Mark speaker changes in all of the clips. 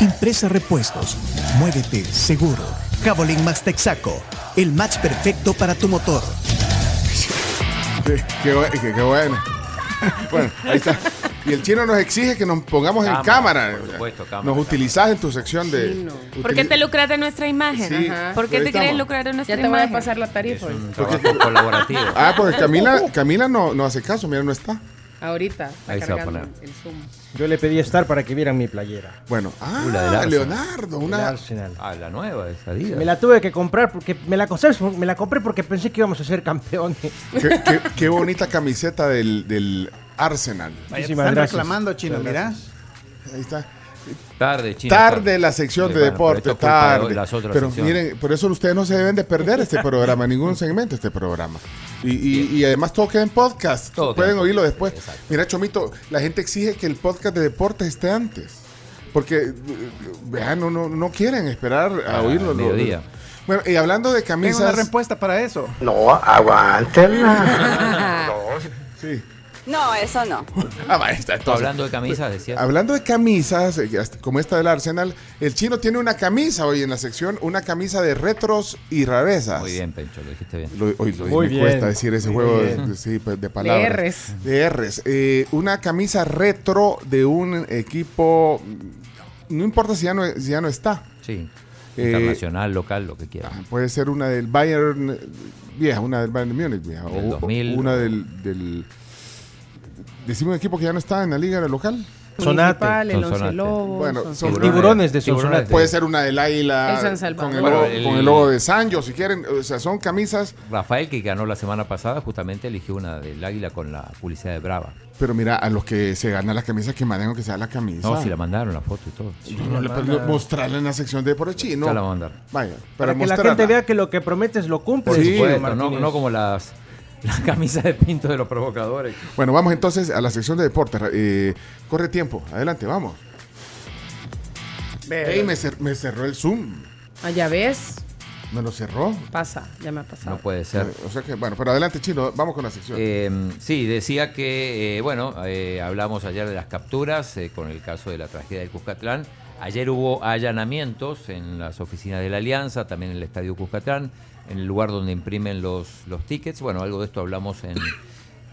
Speaker 1: Impresa Repuestos. Muévete seguro. Javelin Max Texaco. El match perfecto para tu motor.
Speaker 2: Qué, bu- qué- qué bueno. Bueno, ahí está. Y el chino nos exige que nos pongamos en
Speaker 3: Cámara, por supuesto, cámara,
Speaker 2: Nos
Speaker 3: cámara.
Speaker 2: utilizas en tu sección de.
Speaker 4: Chino.
Speaker 5: ¿Por qué te lucras de nuestra imagen?
Speaker 2: Sí.
Speaker 5: ¿Por qué te quieres lucrar de nuestra
Speaker 4: Ya te voy
Speaker 5: imagen?
Speaker 4: a pasar la
Speaker 3: Es
Speaker 4: tarifa.
Speaker 3: un trabajo colaborativo.
Speaker 2: Ah, porque Camila, Camila no, no hace caso, mira, no está.
Speaker 4: Ahorita. Está
Speaker 3: Ahí se va a
Speaker 4: cargando
Speaker 3: poner.
Speaker 4: el Zoom.
Speaker 6: Yo le pedí estar para que vieran mi playera.
Speaker 2: Bueno, ah,
Speaker 3: Uh, la del Arsenal.
Speaker 2: Leonardo,
Speaker 6: El
Speaker 2: una.
Speaker 6: Arsenal.
Speaker 3: Ah, la nueva, esa Adidas.
Speaker 6: Me la tuve que comprar porque me la, compré, me la compré porque pensé que íbamos a ser campeones.
Speaker 2: Qué, qué- qué bonita camiseta del, del Arsenal.
Speaker 7: Vaya, te
Speaker 6: Muchísimas
Speaker 7: están
Speaker 6: gracias.
Speaker 7: reclamando, chino, mira.
Speaker 2: Ahí está.
Speaker 3: Tarde, chino.
Speaker 2: Tarde la sección
Speaker 3: Sí,
Speaker 2: de
Speaker 3: bueno,
Speaker 2: deporte, tarde.
Speaker 3: las otras
Speaker 2: Pero
Speaker 3: secciones.
Speaker 2: miren, por eso ustedes no se deben de perder este programa, ningún segmento de este programa. Y, y- y además todo queda en podcast.
Speaker 3: Todo queda
Speaker 2: Pueden
Speaker 3: en
Speaker 2: oírlo después.
Speaker 3: Exacto.
Speaker 2: Mira, Chomito, la gente exige que el podcast de deportes esté antes. Porque, eh, vean, no, no, no quieren esperar a
Speaker 3: Ah,
Speaker 2: oírlo.
Speaker 3: al
Speaker 2: lo-
Speaker 3: mediodía.
Speaker 2: Bueno, y hablando de
Speaker 7: Tengo una
Speaker 2: camisas.
Speaker 7: respuesta para eso.
Speaker 8: No, aguántenla.
Speaker 2: Sí.
Speaker 9: No, eso no.
Speaker 2: Ah, va, está, entonces.
Speaker 3: Hablando de camisas, decía.
Speaker 2: Hablando de camisas, eh, como esta del Arsenal, el chino tiene una camisa hoy en la sección, una camisa de retros y rarezas.
Speaker 3: Muy bien, Pencho, lo dijiste bien.
Speaker 2: Lo, hoy lo-
Speaker 6: Muy
Speaker 2: me
Speaker 6: bien,
Speaker 2: cuesta decir ese
Speaker 6: muy
Speaker 2: juego de, de- sí, pues, de palabras.
Speaker 4: Rs.
Speaker 2: De Rs. Eh, una camisa retro de un equipo, mm, no importa si ya no, si ya no está.
Speaker 3: Sí.
Speaker 2: Eh,
Speaker 3: Internacional, local, lo que quieras.
Speaker 2: Ah, Puede ser una del Bayern vieja, una del Bayern Múnich vieja.
Speaker 3: Del
Speaker 2: o,
Speaker 3: 2000.
Speaker 2: o una del, del... Decimos un equipo que ya no está en la liga local.
Speaker 6: Sonate.
Speaker 4: Municipal, el
Speaker 3: Son
Speaker 4: Once. Lobos.
Speaker 2: Bueno, son
Speaker 6: Los
Speaker 4: Lobos.
Speaker 6: tiburones de
Speaker 3: Tiburones
Speaker 2: Puede ser una del Águila
Speaker 4: El San Salvador.
Speaker 2: con el,
Speaker 3: Bueno,
Speaker 2: logo,
Speaker 3: el-
Speaker 2: con el logo de Sancho, si quieren. O sea, son camisas.
Speaker 3: Rafael, que ganó la semana pasada, justamente eligió una del Águila con la publicidad de Brava.
Speaker 2: Pero mira, a los que se ganan las camisas, que manden que sea la camisa.
Speaker 3: No, si la mandaron la foto y todo.
Speaker 2: Yo no le puedo mostrarla en la sección de por el chino.
Speaker 3: Ya la voy a mandar.
Speaker 2: Vaya,
Speaker 6: Para,
Speaker 2: para,
Speaker 6: que la gente vea que lo que prometes lo cumples.
Speaker 3: Por
Speaker 2: Sí,
Speaker 3: supuesto,
Speaker 6: Martínez.
Speaker 3: no, no como las, las camisas de pinto de los provocadores.
Speaker 2: Bueno, vamos entonces a la sección de deportes. Eh, corre tiempo, adelante, vamos. Ey, me, cer- me cerró el Zoom.
Speaker 4: Allá Ah, ves.
Speaker 2: Me lo cerró.
Speaker 4: Pasa, ya me ha pasado.
Speaker 3: No puede ser.
Speaker 2: O sea que, bueno, pero adelante, chino, vamos con la sección.
Speaker 3: Eh, sí, decía que, eh, bueno, eh, hablamos ayer de las capturas eh, con el caso de la tragedia del Cuscatlán. Ayer hubo allanamientos en las oficinas de la Alianza, también en el Estadio Cuscatlán, en el lugar donde imprimen los, los tickets. Bueno, algo de esto hablamos en,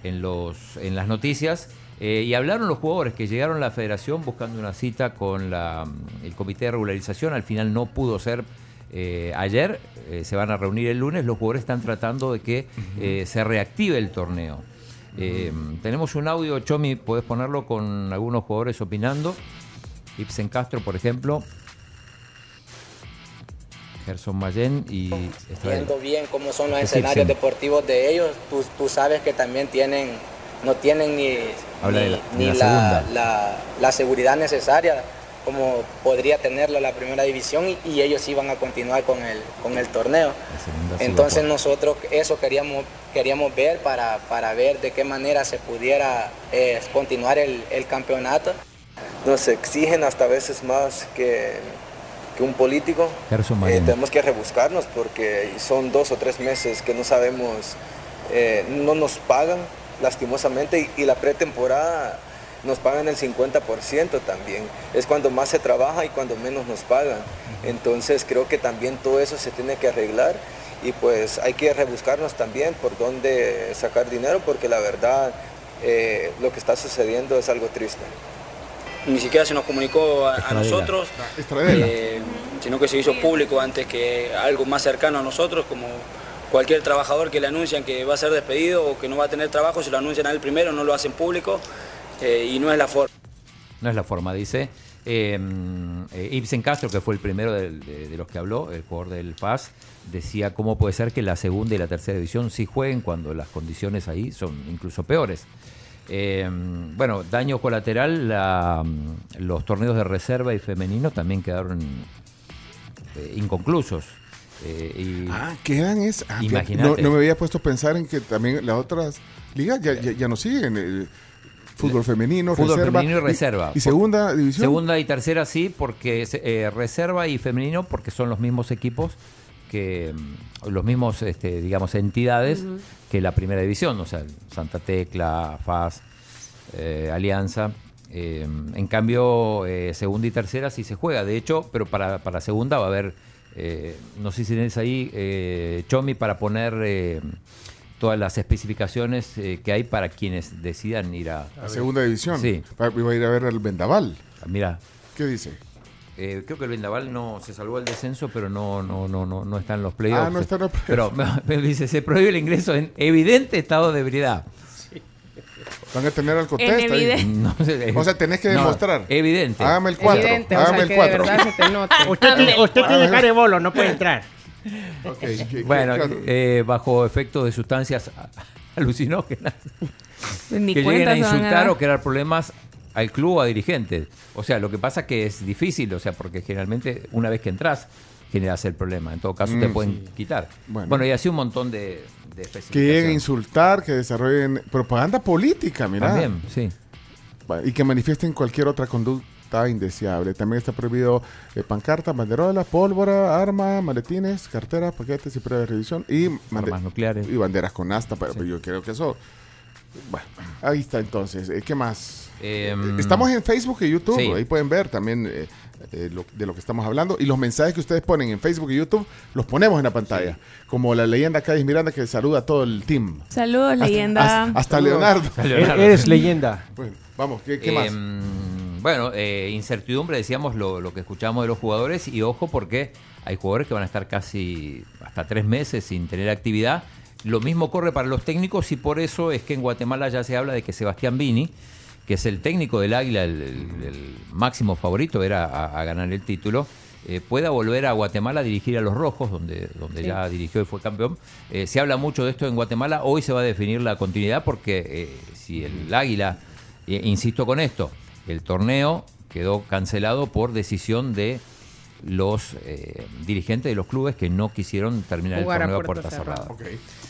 Speaker 3: en, los, en las noticias. Eh, y hablaron los jugadores que llegaron a la federación buscando una cita con la, el comité de regularización. Al final no pudo ser eh, ayer. eh, se van a reunir el lunes. Los jugadores están tratando de que se reactive el torneo. Tenemos un audio, Chomi, puedes ponerlo con algunos jugadores opinando. Ibsen Castro, por ejemplo. Gerson Mayen y
Speaker 10: viendo bien cómo son los
Speaker 3: Es
Speaker 10: escenarios deportivos de ellos, tú, tú sabes que también tienen, no tienen ni,
Speaker 3: Habla
Speaker 10: ni,
Speaker 3: de la-
Speaker 10: ni
Speaker 3: la
Speaker 10: la, la- la seguridad necesaria como podría tenerlo la primera división y, y ellos iban a continuar con el, con el torneo. Entonces
Speaker 3: por-
Speaker 10: nosotros eso queríamos, queríamos ver para, para ver de qué manera se pudiera eh, continuar el, el campeonato.
Speaker 11: Nos exigen hasta veces más que, que un político. Eh, tenemos que rebuscarnos porque son dos o tres meses que no sabemos, eh, no nos pagan lastimosamente y, y la pretemporada nos pagan el 50% también. Es cuando más se trabaja y cuando menos nos pagan. Entonces creo que también todo eso se tiene que arreglar y pues hay que rebuscarnos también por dónde sacar dinero porque la verdad eh, lo que está sucediendo es algo triste.
Speaker 12: Ni siquiera se nos comunicó a, a nosotros,
Speaker 2: Estradela.
Speaker 12: eh, sino que se hizo público antes que algo más cercano a nosotros, como cualquier trabajador que le anuncian que va a ser despedido o que no va a tener trabajo, se lo anuncian a él primero, no lo hacen público eh, y no es la forma.
Speaker 3: No es la forma, dice. Eh, eh, Ibsen Castro, que fue el primero de, de los que habló, el jugador del FAS, decía cómo puede ser que la segunda y la tercera división sí jueguen cuando las condiciones ahí son incluso peores. Eh, bueno, daño colateral, la, los torneos de reserva y femenino también quedaron eh, inconclusos. Eh, y
Speaker 2: Ah, quedan es. ah, no, no me había puesto a pensar en que también las otras ligas ya, ya, ya no siguen. el fútbol femenino,
Speaker 3: Fútbol
Speaker 2: reserva.
Speaker 3: femenino y reserva.
Speaker 2: Y, segunda división.
Speaker 3: Segunda y tercera sí, porque reserva y femenino porque son los mismos equipos que mm, los mismos, este, digamos, entidades que la primera división, o sea, Santa Tecla, FAS, eh, Alianza. Eh, en cambio, eh, segunda y tercera sí se juega. De hecho, pero para, para segunda va a haber, eh, no sé si tenés ahí, eh, Chomi, para poner eh, todas las especificaciones eh, que hay para quienes decidan ir a,
Speaker 2: A segunda división.
Speaker 3: Sí.
Speaker 2: Va- Iba a ir a ver al Vendaval.
Speaker 3: Mira,
Speaker 2: ¿Qué dice?
Speaker 3: Eh, creo que el Vendaval no se salvó del descenso, pero no, no, no, no, no está en los playoffs.
Speaker 2: Ah, no está en los
Speaker 3: Pero me dice, se prohíbe el ingreso en evidente estado de ebriedad.
Speaker 2: Van a tener al
Speaker 5: evidente.
Speaker 3: No sé,
Speaker 2: O sea, tenés que
Speaker 3: no,
Speaker 2: demostrar.
Speaker 3: Evidente.
Speaker 2: Hágame el 4.
Speaker 4: Evidente, o
Speaker 2: Hágame
Speaker 4: sea,
Speaker 2: el
Speaker 4: que de
Speaker 2: 4.
Speaker 4: verdad se te nota.
Speaker 6: Usted, tiene, usted tiene cara de bolo, no puede entrar.
Speaker 3: Bueno, eh, bajo efecto de sustancias
Speaker 5: Ni
Speaker 3: alucinógenas que lleguen a insultar o crear problemas al club o a dirigentes. O sea, lo que pasa que es difícil, o sea, porque generalmente una vez que entras generas el problema. En todo caso te
Speaker 2: Mm,
Speaker 3: pueden quitar.
Speaker 2: Bueno.
Speaker 3: Bueno. y así un montón de, de
Speaker 2: Que lleguen a insultar, que desarrollen propaganda política, mira.
Speaker 3: También, sí.
Speaker 2: Y que manifiesten cualquier otra conducta indeseable. También está prohibido eh, pancartas, banderolas, pólvora, armas, maletines, carteras, paquetes y pruebas de revisión. Y,
Speaker 3: Armas nucleares.
Speaker 2: y banderas con asta, pero yo creo que eso... Bueno, ahí está entonces. Eh, ¿Qué más?
Speaker 3: Em,
Speaker 2: Estamos en Facebook y YouTube,
Speaker 3: sí.
Speaker 2: ahí pueden ver también eh, eh, lo- de lo que estamos hablando. Y los mensajes que ustedes ponen en Facebook y YouTube los ponemos en la pantalla. Como la leyenda Cádiz Miranda que saluda a todo el team.
Speaker 5: Saludos,
Speaker 2: Hasta-
Speaker 5: leyenda.
Speaker 2: Hasta, hasta Leonardo.
Speaker 3: Leonardo.
Speaker 6: Eres leyenda.
Speaker 2: Bueno, vamos, ¿qué, qué más?
Speaker 3: Em, Bueno, eh, incertidumbre, decíamos lo, lo que escuchamos de los jugadores y ojo porque hay jugadores que van a estar casi hasta tres meses sin tener actividad. Lo mismo corre para los técnicos y por eso es que en Guatemala ya se habla de que Sebastián Vini, que es el técnico del Águila, el, el- el máximo favorito era a, a ganar el título, eh, pueda volver a Guatemala a dirigir a los Rojos, donde, donde
Speaker 4: Sí.
Speaker 3: ya dirigió y fue campeón. Eh, se habla mucho de esto en Guatemala, hoy se va a definir la continuidad porque eh, si el Águila, insisto con esto, el torneo quedó cancelado por decisión de los eh, dirigentes de los clubes que no quisieron terminar
Speaker 4: Jugar
Speaker 3: el torneo a
Speaker 4: puerta
Speaker 3: puerta
Speaker 4: cerrada.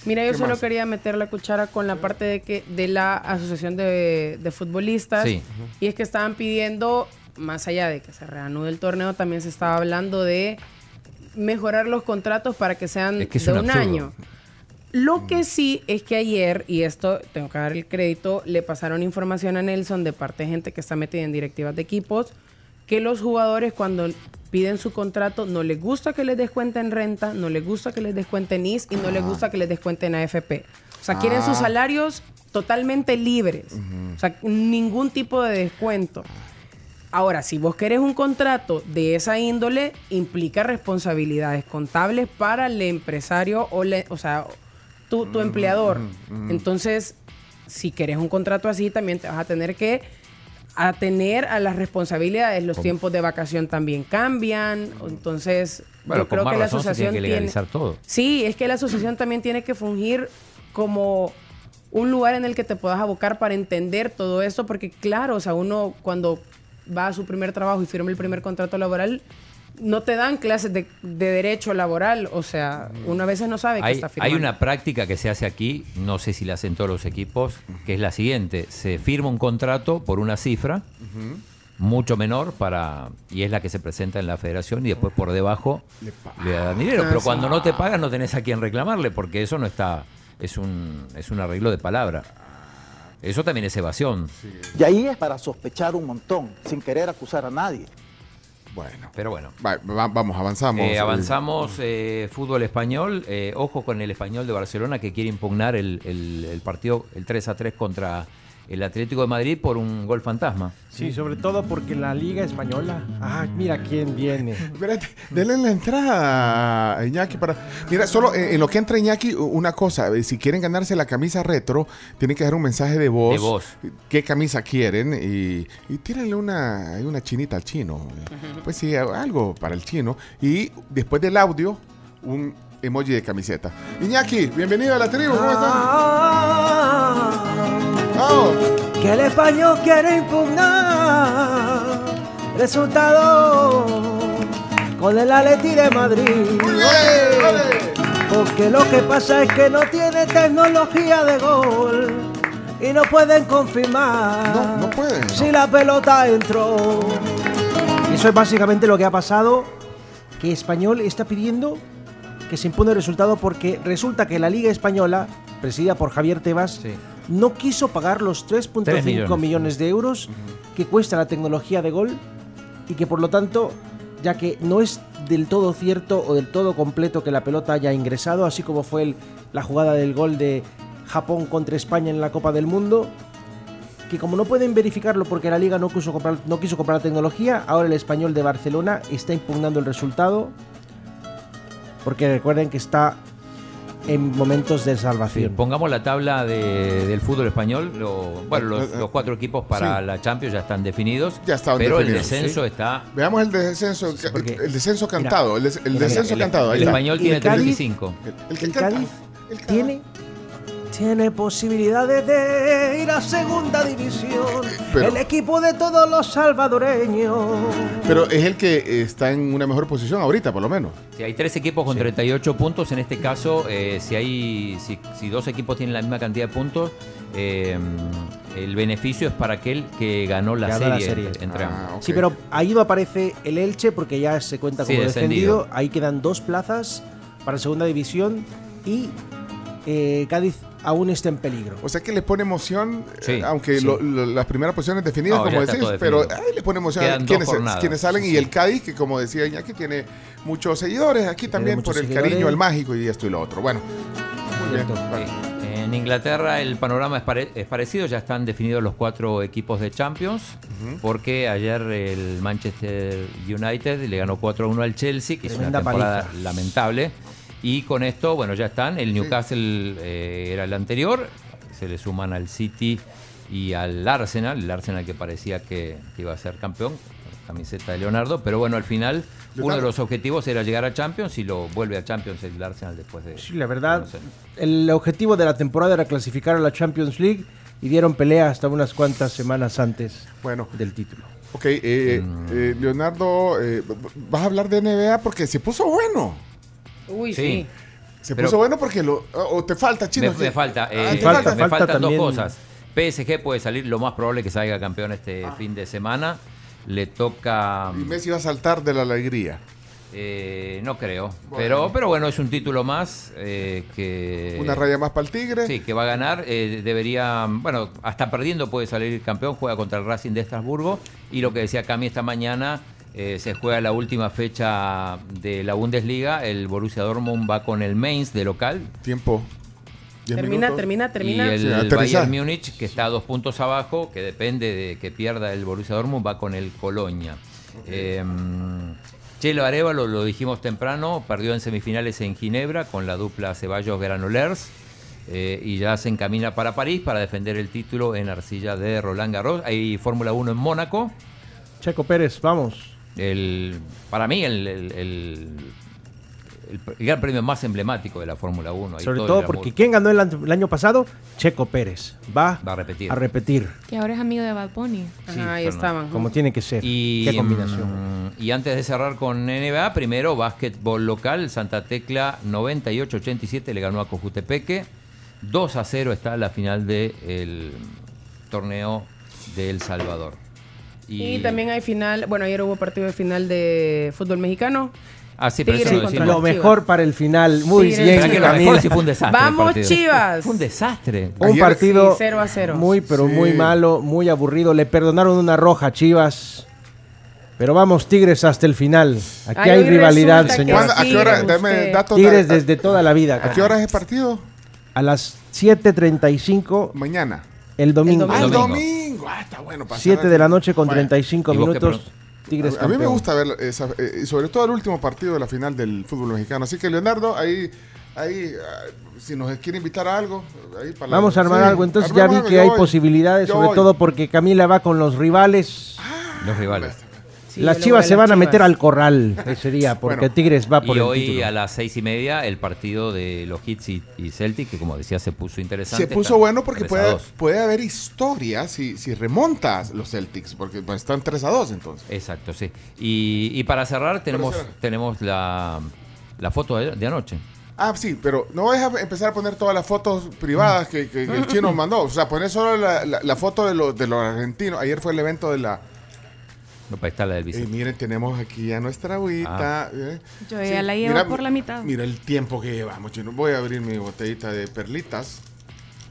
Speaker 4: Mira, yo
Speaker 2: ¿Qué
Speaker 4: solo
Speaker 2: más?
Speaker 4: quería meter la cuchara con la parte de que de la asociación de, de futbolistas
Speaker 3: Sí.
Speaker 4: y es que estaban pidiendo más allá de que se reanude el torneo, también se estaba hablando de mejorar los contratos para que sean
Speaker 3: Es que es
Speaker 4: de
Speaker 3: un
Speaker 4: año. Lo que sí es que ayer, y esto tengo que dar el crédito, le pasaron información a Nelson de parte de gente que está metida en directivas de equipos, que los jugadores cuando piden su contrato no les gusta que les descuenten renta, no les gusta que les descuenten IS y no les gusta que les descuenten AFP. O sea, quieren sus
Speaker 2: Ah.
Speaker 4: salarios totalmente libres. O sea, ningún tipo de descuento. Ahora, si vos querés un contrato de esa índole, implica responsabilidades contables para el empresario o, le- o sea, tu, tu empleador. Entonces, si querés un contrato así, también te vas a tener que atener a las responsabilidades. Los tiempos de vacación también cambian. Entonces,
Speaker 3: Bueno,
Speaker 4: yo creo que la asociación
Speaker 3: tiene que legalizar todo.
Speaker 4: Sí, es que la asociación también tiene que fungir como un lugar en el que te puedas abocar para entender todo esto, porque claro, o sea, uno cuando va a su primer trabajo y firma el primer contrato laboral, no te dan clases de, de derecho laboral, o sea, uno a veces no sabe que
Speaker 3: Hay,
Speaker 4: está
Speaker 3: hay
Speaker 4: firmando.
Speaker 3: una práctica que se hace aquí, no sé si la hacen todos los equipos, que es la siguiente: se firma un contrato por una cifra mucho menor para y es la que se presenta en la federación y después por debajo le, dan dinero.
Speaker 4: Ah,
Speaker 3: Pero
Speaker 4: sí.
Speaker 3: cuando no te pagan no tenés a quién reclamarle porque eso no está es un es un arreglo de palabra. Eso también es evasión.
Speaker 7: Y ahí es para sospechar un montón, sin querer acusar a nadie.
Speaker 2: Bueno,
Speaker 3: Pero bueno.
Speaker 2: va- va- vamos, avanzamos.
Speaker 3: Eh, avanzamos, eh, fútbol español. eh, ojo con el español de Barcelona que quiere impugnar el, el- el partido, el 3 a 3 contra el Atlético de Madrid por un gol fantasma.
Speaker 6: Sí, sobre todo porque la Liga Española. Ah, mira quién viene.
Speaker 2: Espérate, denle la entrada a Iñaki para. Mira, solo eh, en lo que entra Iñaki, una cosa. eh, Si quieren ganarse la camisa retro, tienen que dar un mensaje de voz.
Speaker 3: De voz.
Speaker 2: ¿Qué camisa quieren? Y, y tírenle una, una chinita al chino. Pues sí, algo para el chino. Y después del audio, un emoji de camiseta. Iñaki, bienvenido a la tribu. ¿Cómo estás?
Speaker 6: Que el español quiere impugnar resultado con el Atleti de Madrid. Porque lo que pasa es que no tiene tecnología de gol y no pueden confirmar
Speaker 2: No, no pueden.
Speaker 6: si la pelota entró. Y eso es básicamente lo que ha pasado, que Español está pidiendo que se impone el resultado porque resulta que la Liga Española, presidida por Javier Tebas,
Speaker 3: Sí.
Speaker 6: No quiso pagar los 3.5
Speaker 3: Tres
Speaker 6: millones.
Speaker 3: millones.
Speaker 6: de euros que cuesta la tecnología de gol y que por lo tanto, ya que no es del todo cierto o del todo completo que la pelota haya ingresado, así como fue el- la jugada del gol de Japón contra España en la Copa del Mundo, que como no pueden verificarlo porque la liga no quiso comprar, no quiso comprar la tecnología, ahora el español de Barcelona está impugnando el resultado porque recuerden que está en momentos de
Speaker 3: Sí,
Speaker 6: salvación.
Speaker 3: pongamos la tabla de- del fútbol español. lo- bueno, los, los cuatro equipos para
Speaker 2: Sí.
Speaker 3: la Champions ya están definidos.
Speaker 2: Ya estaban
Speaker 3: Pero
Speaker 2: definidos,
Speaker 3: el descenso
Speaker 2: sí.
Speaker 3: está.
Speaker 2: Veamos el descenso,
Speaker 6: porque-
Speaker 2: el descenso cantado, el, descenso cantado.
Speaker 3: el español tiene
Speaker 6: el Cádiz-
Speaker 3: 35.
Speaker 2: El, el que
Speaker 6: El
Speaker 2: canta-
Speaker 6: Cádiz tiene, tiene posibilidades de ir a segunda división.
Speaker 2: Pero-
Speaker 6: el equipo de todos los salvadoreños.
Speaker 2: Pero es el que está en una mejor posición ahorita, por lo menos.
Speaker 3: Si hay tres equipos con 38 puntos, en este caso, eh, si hay si, si dos equipos tienen la misma cantidad de puntos, eh, el beneficio es para aquel que ganó la
Speaker 6: Ganó
Speaker 3: serie,
Speaker 6: la serie.
Speaker 3: entre-
Speaker 2: Ah,
Speaker 3: ambos.
Speaker 2: ok.
Speaker 6: Sí, pero ahí no aparece el Elche porque ya se cuenta
Speaker 3: Sí,
Speaker 6: como
Speaker 3: descendido.
Speaker 6: descendido. Ahí quedan dos plazas para segunda división y eh, Cádiz aún está en peligro.
Speaker 2: O sea que le pone emoción,
Speaker 3: Sí,
Speaker 2: eh, aunque
Speaker 6: sí.
Speaker 2: lo- lo- las primeras posiciones definidas,
Speaker 3: No,
Speaker 2: como decís, pero ahí le pone emoción
Speaker 3: Quedan
Speaker 2: a quienes, salen.
Speaker 3: Sí,
Speaker 2: y
Speaker 3: sí.
Speaker 2: el Cádiz, que como decía Iñaki, tiene muchos seguidores aquí también por el
Speaker 6: seguidores.
Speaker 2: cariño al mágico y esto y lo otro. Bueno, muy bien.
Speaker 3: En Inglaterra el panorama es, pare- es parecido, ya están definidos los cuatro equipos de Champions, porque ayer el Manchester United le ganó 4-1 al Chelsea, que
Speaker 6: Tremenda
Speaker 3: es una temporada
Speaker 6: paliza.
Speaker 3: lamentable. Y con esto, bueno, ya están. El Newcastle eh, era el anterior, se le suman al City y al Arsenal, el Arsenal que parecía que, que iba a ser campeón, camiseta de Leonardo, pero bueno, al final uno de los objetivos era llegar a Champions y lo vuelve a Champions el Arsenal después de...
Speaker 6: Sí, la verdad, el objetivo de la temporada era clasificar a la Champions League y dieron pelea hasta unas cuantas semanas antes
Speaker 2: Bueno,
Speaker 6: del título.
Speaker 2: ok, eh,
Speaker 3: Mm.
Speaker 2: eh, Leonardo, eh, vas a hablar de NBA porque se puso bueno.
Speaker 4: Uy,
Speaker 3: Sí.
Speaker 4: sí.
Speaker 2: Se
Speaker 3: Pero-
Speaker 2: puso bueno porque lo. O te falta, chino.
Speaker 3: Me, me falta, eh,
Speaker 2: Ah, te
Speaker 6: falta,
Speaker 3: me
Speaker 6: falta
Speaker 3: faltan
Speaker 6: también-
Speaker 3: dos cosas. PSG puede salir, lo más probable que salga campeón este fin de semana. Le toca.
Speaker 2: Y Messi va a saltar de la alegría.
Speaker 3: eh, no creo.
Speaker 2: Bueno.
Speaker 3: Pero, pero bueno, es un título más eh, que.
Speaker 2: Una raya más para el Tigre.
Speaker 3: Sí, que va a ganar. eh, debería. Bueno, hasta perdiendo puede salir campeón. Juega contra el Racing de Estrasburgo. Y lo que decía Cami esta mañana. Eh, se juega la última fecha de la Bundesliga. El Borussia Dortmund va con el Mainz de local.
Speaker 2: Tiempo.
Speaker 4: Termina,
Speaker 2: minutos.
Speaker 4: termina, termina.
Speaker 3: Y el
Speaker 2: Sí.
Speaker 3: Bayern Múnich, que está a dos puntos abajo, que depende de que pierda el Borussia Dortmund, va con el Colonia. Eh, Chelo Arevalo, lo dijimos temprano, perdió en semifinales en Ginebra con la dupla Ceballos-Granolers. eh, y ya se encamina para París para defender el título en arcilla de Roland Garros. Hay Fórmula 1 en Mónaco.
Speaker 6: Checo Pérez, vamos.
Speaker 3: El, para mí, el, el- el- el- gran premio más emblemático de la Fórmula 1. Hay
Speaker 6: Sobre todo porque ¿quién ganó el, año pasado? Checo Pérez. Va,
Speaker 3: Va a repetir.
Speaker 6: a repetir,
Speaker 5: Que ahora es amigo de Bad Bunny.
Speaker 4: Ajá,
Speaker 3: Sí,
Speaker 4: ahí estaban.
Speaker 6: como tiene que ser.
Speaker 3: Y,
Speaker 6: Qué combinación.
Speaker 3: mm, y antes de cerrar con NBA, primero básquetbol local, Santa Tecla 98-87 le ganó a Cojutepeque. 2 a 0 está la final del torneo de El Salvador.
Speaker 4: Y también hay final, bueno, ayer hubo partido de final de fútbol mexicano.
Speaker 3: Ah, sí, pero eso lo decimos.
Speaker 6: Mejor para el final. Muy bien,
Speaker 3: ¿Será que lo
Speaker 6: Camila.
Speaker 3: mejor sí fue un desastre? el
Speaker 4: ¡Vamos? Chivas!
Speaker 3: Fue un desastre.
Speaker 6: Un
Speaker 2: Ayer-
Speaker 6: partido
Speaker 4: Sí, cero a cero.
Speaker 6: muy, pero
Speaker 2: Sí.
Speaker 6: muy malo, muy aburrido. Le perdonaron una roja a Chivas. Pero vamos, Tigres hasta el final. Aquí
Speaker 4: Ay,
Speaker 6: hay rivalidad, señor.
Speaker 2: ¿Cuándo- ¿A qué hora?
Speaker 4: Tigres,
Speaker 2: Dame datos.
Speaker 6: Tigres
Speaker 2: a-
Speaker 6: desde toda la vida.
Speaker 2: ¿A qué hora es el partido?
Speaker 6: A las 7.35
Speaker 2: Mañana.
Speaker 6: el domingo.
Speaker 2: Ah, el
Speaker 3: domingo.
Speaker 2: Domingo. Ah, está bueno. para
Speaker 6: 7
Speaker 2: cerrar.
Speaker 6: de la noche con
Speaker 2: Bueno,
Speaker 6: 35
Speaker 3: ¿y vos qué
Speaker 6: minutos. Tigres
Speaker 2: A, a mí me gusta ver, esa- eh, sobre todo el último partido de la final del fútbol mexicano. Así que, Leonardo, ahí, ahí ah, si nos quiere invitar a algo, ahí para la-
Speaker 6: Vamos a armar
Speaker 2: sí,
Speaker 6: algo. Entonces ya vi
Speaker 2: algo,
Speaker 6: que hay
Speaker 2: voy.
Speaker 6: posibilidades,
Speaker 2: Yo
Speaker 6: sobre
Speaker 2: voy.
Speaker 6: todo porque Camila va con los rivales.
Speaker 3: Los rivales.
Speaker 4: Sí,
Speaker 6: las chivas se van a meter
Speaker 4: Chivas.
Speaker 6: al corral, eso sería, porque
Speaker 2: Bueno,
Speaker 6: Tigres va por
Speaker 3: y
Speaker 6: el
Speaker 3: hoy
Speaker 6: título.
Speaker 3: a las seis y media el partido de los Hits y, y Celtic, que como decía se puso interesante.
Speaker 2: Se puso bueno porque
Speaker 3: 3 a
Speaker 2: puede,
Speaker 3: 2.
Speaker 2: puede haber historia si, si remontas los Celtics, porque pues, están 3 a 2 entonces.
Speaker 3: Exacto, sí. Y, y para cerrar tenemos,
Speaker 2: cerrar.
Speaker 3: tenemos la, la foto de, de anoche.
Speaker 2: Ah, sí, pero no vas a empezar a poner todas las fotos privadas que, que- que el chino mandó. O sea, poner solo la, la- la foto de los, de los argentinos. Ayer fue el evento de la...
Speaker 3: No, está la del.
Speaker 2: Y miren, tenemos aquí ya nuestra agüita. eh.
Speaker 5: Yo ya la llevo por la mitad.
Speaker 2: Mira el tiempo que llevamos, chino. Voy a abrir mi botellita de perlitas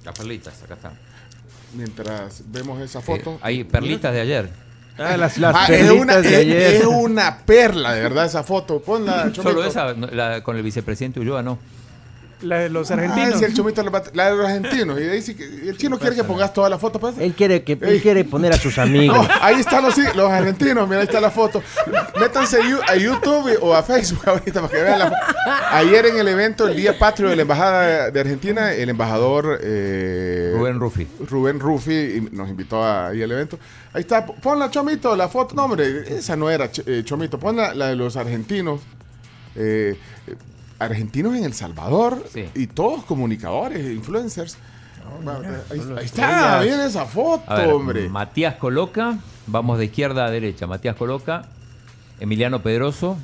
Speaker 3: Las perlitas, acá están.
Speaker 2: mientras vemos esa foto.
Speaker 3: Eh, hay perlitas de ayer.
Speaker 6: Ah, las, las
Speaker 2: Ah, es,
Speaker 6: perlitas
Speaker 2: una,
Speaker 6: de
Speaker 2: es-
Speaker 6: ayer.
Speaker 2: es una perla, de verdad, esa foto. Ponla,
Speaker 3: Solo esa, la- con el vicepresidente Ulloa, no.
Speaker 9: La de los
Speaker 2: Ah,
Speaker 9: argentinos.
Speaker 2: sí, el chomito la, de los argentinos. Y ahí sí que- y el chino quiere que pongas toda la foto. pues.
Speaker 6: Él quiere que él quiere poner a sus
Speaker 2: No,
Speaker 6: amigos.
Speaker 2: ahí están los, los argentinos, mira, ahí está la foto. Métanse a YouTube o a Facebook ahorita para que vean la foto. Ayer en el evento, el Día Patrio de la Embajada de Argentina, el embajador eh,
Speaker 3: Rubén Rufi.
Speaker 2: Rubén Rufi nos invitó a- ahí al evento. Ahí está, ponla Chomito, la foto. No, hombre, esa no era eh, Chomito, ponla la de los argentinos. Eh, argentinos en El Salvador
Speaker 3: Sí.
Speaker 2: y todos comunicadores, influencers. ahí, ahí está, viene esa foto,
Speaker 3: ver,
Speaker 2: hombre.
Speaker 3: Matías Coloca, vamos de izquierda a derecha. Matías Coloca, Emiliano Pedroso,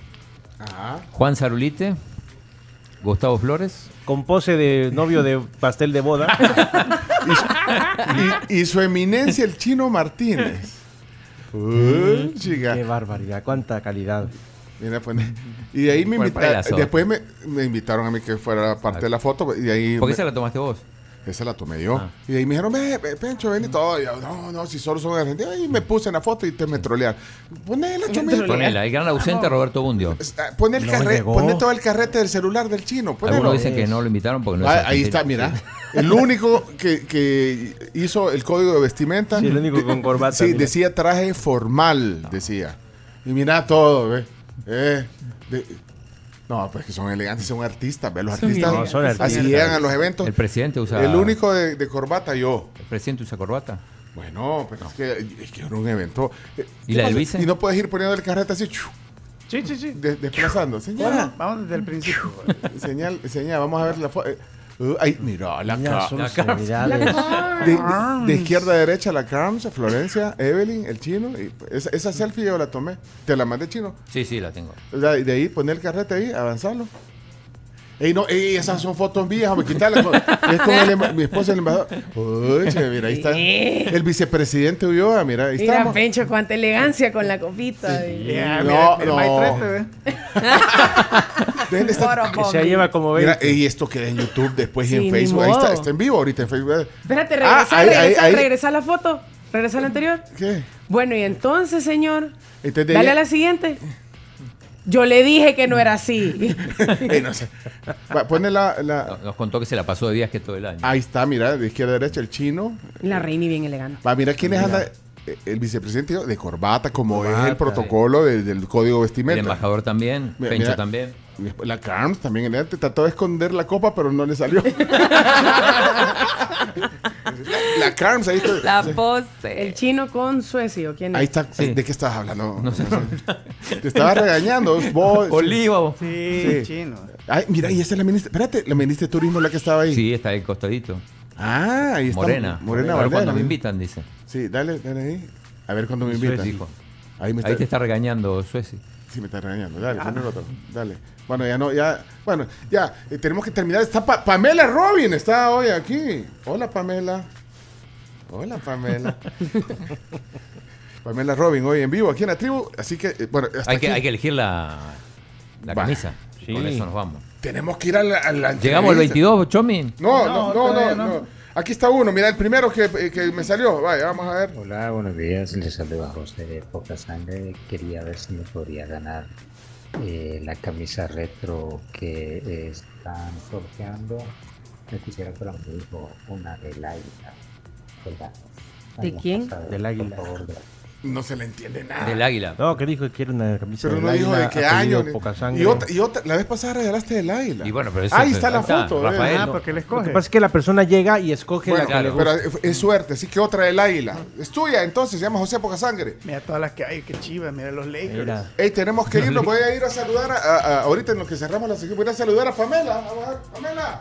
Speaker 2: Ajá.
Speaker 3: Juan Zarulite, Gustavo Flores.
Speaker 6: Con pose de novio de pastel de boda.
Speaker 2: y, y su eminencia, el chino Martínez. Uy, chica.
Speaker 6: Qué barbaridad, cuánta calidad.
Speaker 2: Mira, pues, y de ahí me invitaron. Después me, me invitaron a mí que fuera parte de la foto. Y de ahí.
Speaker 3: ¿Por qué
Speaker 2: me-
Speaker 3: se la tomaste vos?
Speaker 2: Esa la tomé yo.
Speaker 3: Ah.
Speaker 2: Y de ahí me dijeron, ve, ve, Pencho, ven y todo. Y yo, no, no, si solo son argentinos. Y me puse en la foto y te me trolearon. Ponela, chomito.
Speaker 3: Ponela, el gran ausente Roberto Bundio.
Speaker 2: Ah, Pon, el
Speaker 6: No
Speaker 2: carre-
Speaker 6: llegó.
Speaker 2: pone todo el carrete del celular del chino. ponelo.
Speaker 3: Algunos dicen que no lo invitaron porque no es
Speaker 2: Ah, ahí
Speaker 3: argentino.
Speaker 2: está, mira. El único que, que hizo el código de vestimenta.
Speaker 6: Sí, el único con corbata,
Speaker 2: Sí,
Speaker 6: mira.
Speaker 2: decía traje formal, decía. Y mira todo, ve. Eh, de- no, pues que son elegantes, son artistas, ve. Los artistas,
Speaker 6: No, son artistas.
Speaker 2: así llegan a los eventos.
Speaker 3: El presidente usa.
Speaker 2: El único de, de corbata, yo.
Speaker 3: El presidente usa corbata.
Speaker 2: Bueno, pero es, que, es que era un evento. Eh,
Speaker 3: ¿Y
Speaker 2: ¿qué
Speaker 3: la del vice?
Speaker 2: Y no puedes ir poniendo el carrete así, chu,
Speaker 9: Sí, sí, sí.
Speaker 2: de- desplazando. Señal,
Speaker 9: Vamos, vamos desde el principio.
Speaker 2: señal, señal, vamos a ver la foto. Ay, mira, la
Speaker 6: Mira,
Speaker 2: ca-
Speaker 3: la.
Speaker 2: De, de- de izquierda a derecha, la Carms, Florencia, Evelyn, el chino. Y esa, esa selfie yo la tomé. Te la mandé chino.
Speaker 3: Sí, sí, la tengo.
Speaker 2: De ahí, poner el carrete ahí, avanzarlo. Ey, no, ey, esas son fotos mías, hombre, quitarlas. Es con el mi esposa, el embajador. Uy, che, mira, ahí está. El vicepresidente Ulloa, mira, ahí
Speaker 4: Mira,
Speaker 2: estamos.
Speaker 4: Pencho, cuánta elegancia con la copita. y-
Speaker 9: Ya,
Speaker 2: No,
Speaker 9: mira, el
Speaker 2: no.
Speaker 9: maestro este,
Speaker 2: está-
Speaker 6: Que se lleva como
Speaker 2: Mira,
Speaker 6: 20.
Speaker 2: y esto queda en YouTube, después y
Speaker 4: Sí,
Speaker 2: en Facebook. Ahí está, está en vivo ahorita en Facebook.
Speaker 4: Espérate,
Speaker 2: Ah,
Speaker 4: regresa,
Speaker 2: ahí, ahí,
Speaker 4: regresa,
Speaker 2: ahí.
Speaker 4: regresa la foto. Regresa la anterior.
Speaker 2: ¿Qué?
Speaker 4: Bueno, y entonces, señor,
Speaker 2: Entonces,
Speaker 4: dale a la siguiente. Yo le dije que no era así.
Speaker 2: Ey, no sé. Va, Pone la, la-
Speaker 3: No- Nos contó que se la pasó de viaje todo el año.
Speaker 2: Ahí está, mira, de izquierda a derecha, el chino.
Speaker 4: La reina y bien elegante.
Speaker 2: Va, mira quiénes anda. eh, El vicepresidente de corbata, como es el
Speaker 6: Corbata,
Speaker 2: protocolo de- del código
Speaker 3: el
Speaker 2: vestimenta.
Speaker 3: embajador también,
Speaker 2: Mira,
Speaker 3: Pencho
Speaker 2: mira.
Speaker 3: también.
Speaker 2: La Carms también elegante. Trató de esconder la copa, pero no le salió. la, la Carms, ahí está.
Speaker 5: La
Speaker 4: El
Speaker 5: pose.
Speaker 4: chino con Suecio. ¿Quién
Speaker 2: Ahí
Speaker 4: es?
Speaker 2: está.
Speaker 3: Sí.
Speaker 2: ¿De qué estabas hablando?
Speaker 3: No sé.
Speaker 2: Te estaba regañando. Vos.
Speaker 3: Oliva.
Speaker 9: Sí,
Speaker 2: Sí.
Speaker 9: chino.
Speaker 2: Ay, mira, y esa es la ministra. Espérate, la ministra de Turismo, la que estaba ahí.
Speaker 3: Sí, está ahí costadito.
Speaker 2: Ah, ahí está.
Speaker 3: Morena.
Speaker 2: Morena
Speaker 3: A ver
Speaker 2: Valdés,
Speaker 3: cuando me invitan, dice.
Speaker 2: Sí, dale, dale ahí. A ver cuándo me
Speaker 3: Suez
Speaker 2: invitan. Ahí me
Speaker 3: Ahí te está regañando Suezi.
Speaker 2: Sí, me está regañando. Dale, pon el otro. Dale. Bueno, ya no, ya. Bueno, ya. eh, tenemos que terminar. Está Pa- Pamela Robin, está hoy aquí. Hola, Pamela. Hola, Pamela. Pamela Robin, hoy en vivo aquí en la tribu. Así que, eh, bueno, hasta
Speaker 3: Hay que,
Speaker 2: aquí.
Speaker 3: hay que elegir la, la
Speaker 2: Va.
Speaker 3: camisa.
Speaker 6: Sí.
Speaker 3: Con eso nos vamos.
Speaker 2: Tenemos que ir a la. a la
Speaker 3: ¿Llegamos al
Speaker 2: entrevista.
Speaker 3: 22, Chomi?
Speaker 2: No, no,
Speaker 9: No,
Speaker 2: no,
Speaker 9: todavía
Speaker 2: no,
Speaker 9: no.
Speaker 2: no. Aquí está uno. Mira, el primero que, eh, que me salió. Vaya, vamos a ver.
Speaker 13: Hola, buenos días. Les saluda José de Poca Sangre. Quería ver si me podría ganar eh, la camisa retro que eh, están sorteando. Me quisiera para mi hijo una del águila.
Speaker 4: ¿De quién?
Speaker 13: por
Speaker 6: Del águila.
Speaker 13: Por favor,
Speaker 2: No se le entiende nada.
Speaker 3: Del águila.
Speaker 6: No, que dijo que era una camisa
Speaker 2: Pero
Speaker 6: del
Speaker 2: no dijo
Speaker 6: águila,
Speaker 2: de qué
Speaker 6: apellido
Speaker 2: año. ni-
Speaker 6: Poca sangre.
Speaker 2: Y otra, y otra, la vez pasada regalaste el águila.
Speaker 3: Y bueno, pero eso
Speaker 2: Ahí
Speaker 3: es-
Speaker 2: está la
Speaker 3: ahí está,
Speaker 2: foto.
Speaker 3: Rafael.
Speaker 2: eh.
Speaker 9: Ah, porque le
Speaker 6: Lo que
Speaker 9: escoge.
Speaker 6: pasa es que la persona llega y escoge
Speaker 2: Bueno,
Speaker 6: la que le
Speaker 2: pero
Speaker 6: gusta.
Speaker 2: es- es suerte, así que otra del águila. Es tuya, entonces, se llama José Poca Sangre.
Speaker 9: Mira todas las que hay, qué chiva, mira los Lakers.
Speaker 6: Mira.
Speaker 2: Ey, tenemos que irnos. Voy a ir a saludar a, a- a- ahorita en lo que cerramos la sección. Voy a ir a saludar a Pamela. Vamos a ver, Pamela.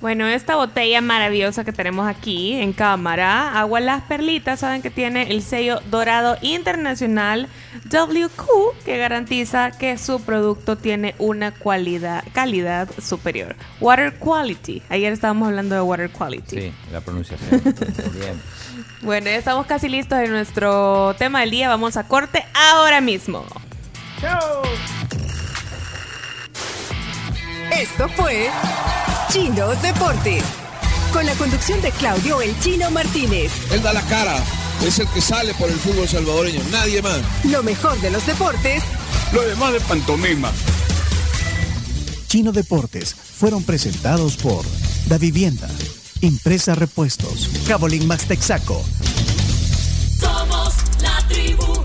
Speaker 5: Bueno, esta botella maravillosa que tenemos aquí en cámara, Agua Las Perlitas, saben que tiene el sello dorado internacional WQ, que garantiza que su producto tiene una cualidad, calidad superior. Water Quality. Ayer estábamos hablando de Water Quality.
Speaker 3: Sí, la pronunciación. Bien.
Speaker 5: Bueno, ya estamos casi listos en nuestro tema del día. Vamos a corte ahora mismo.
Speaker 9: ¡Chao!
Speaker 14: Esto fue Chino Deportes. Con la conducción de Claudio El Chino Martínez.
Speaker 15: Él da la cara, es el que sale por el fútbol salvadoreño, nadie más.
Speaker 14: Lo mejor de los deportes
Speaker 15: Lo demás de pantomima.
Speaker 1: Chino Deportes fueron presentados por Da Vivienda, Impresa Repuestos, Cabolín Max Texaco,
Speaker 16: Somos la tribu.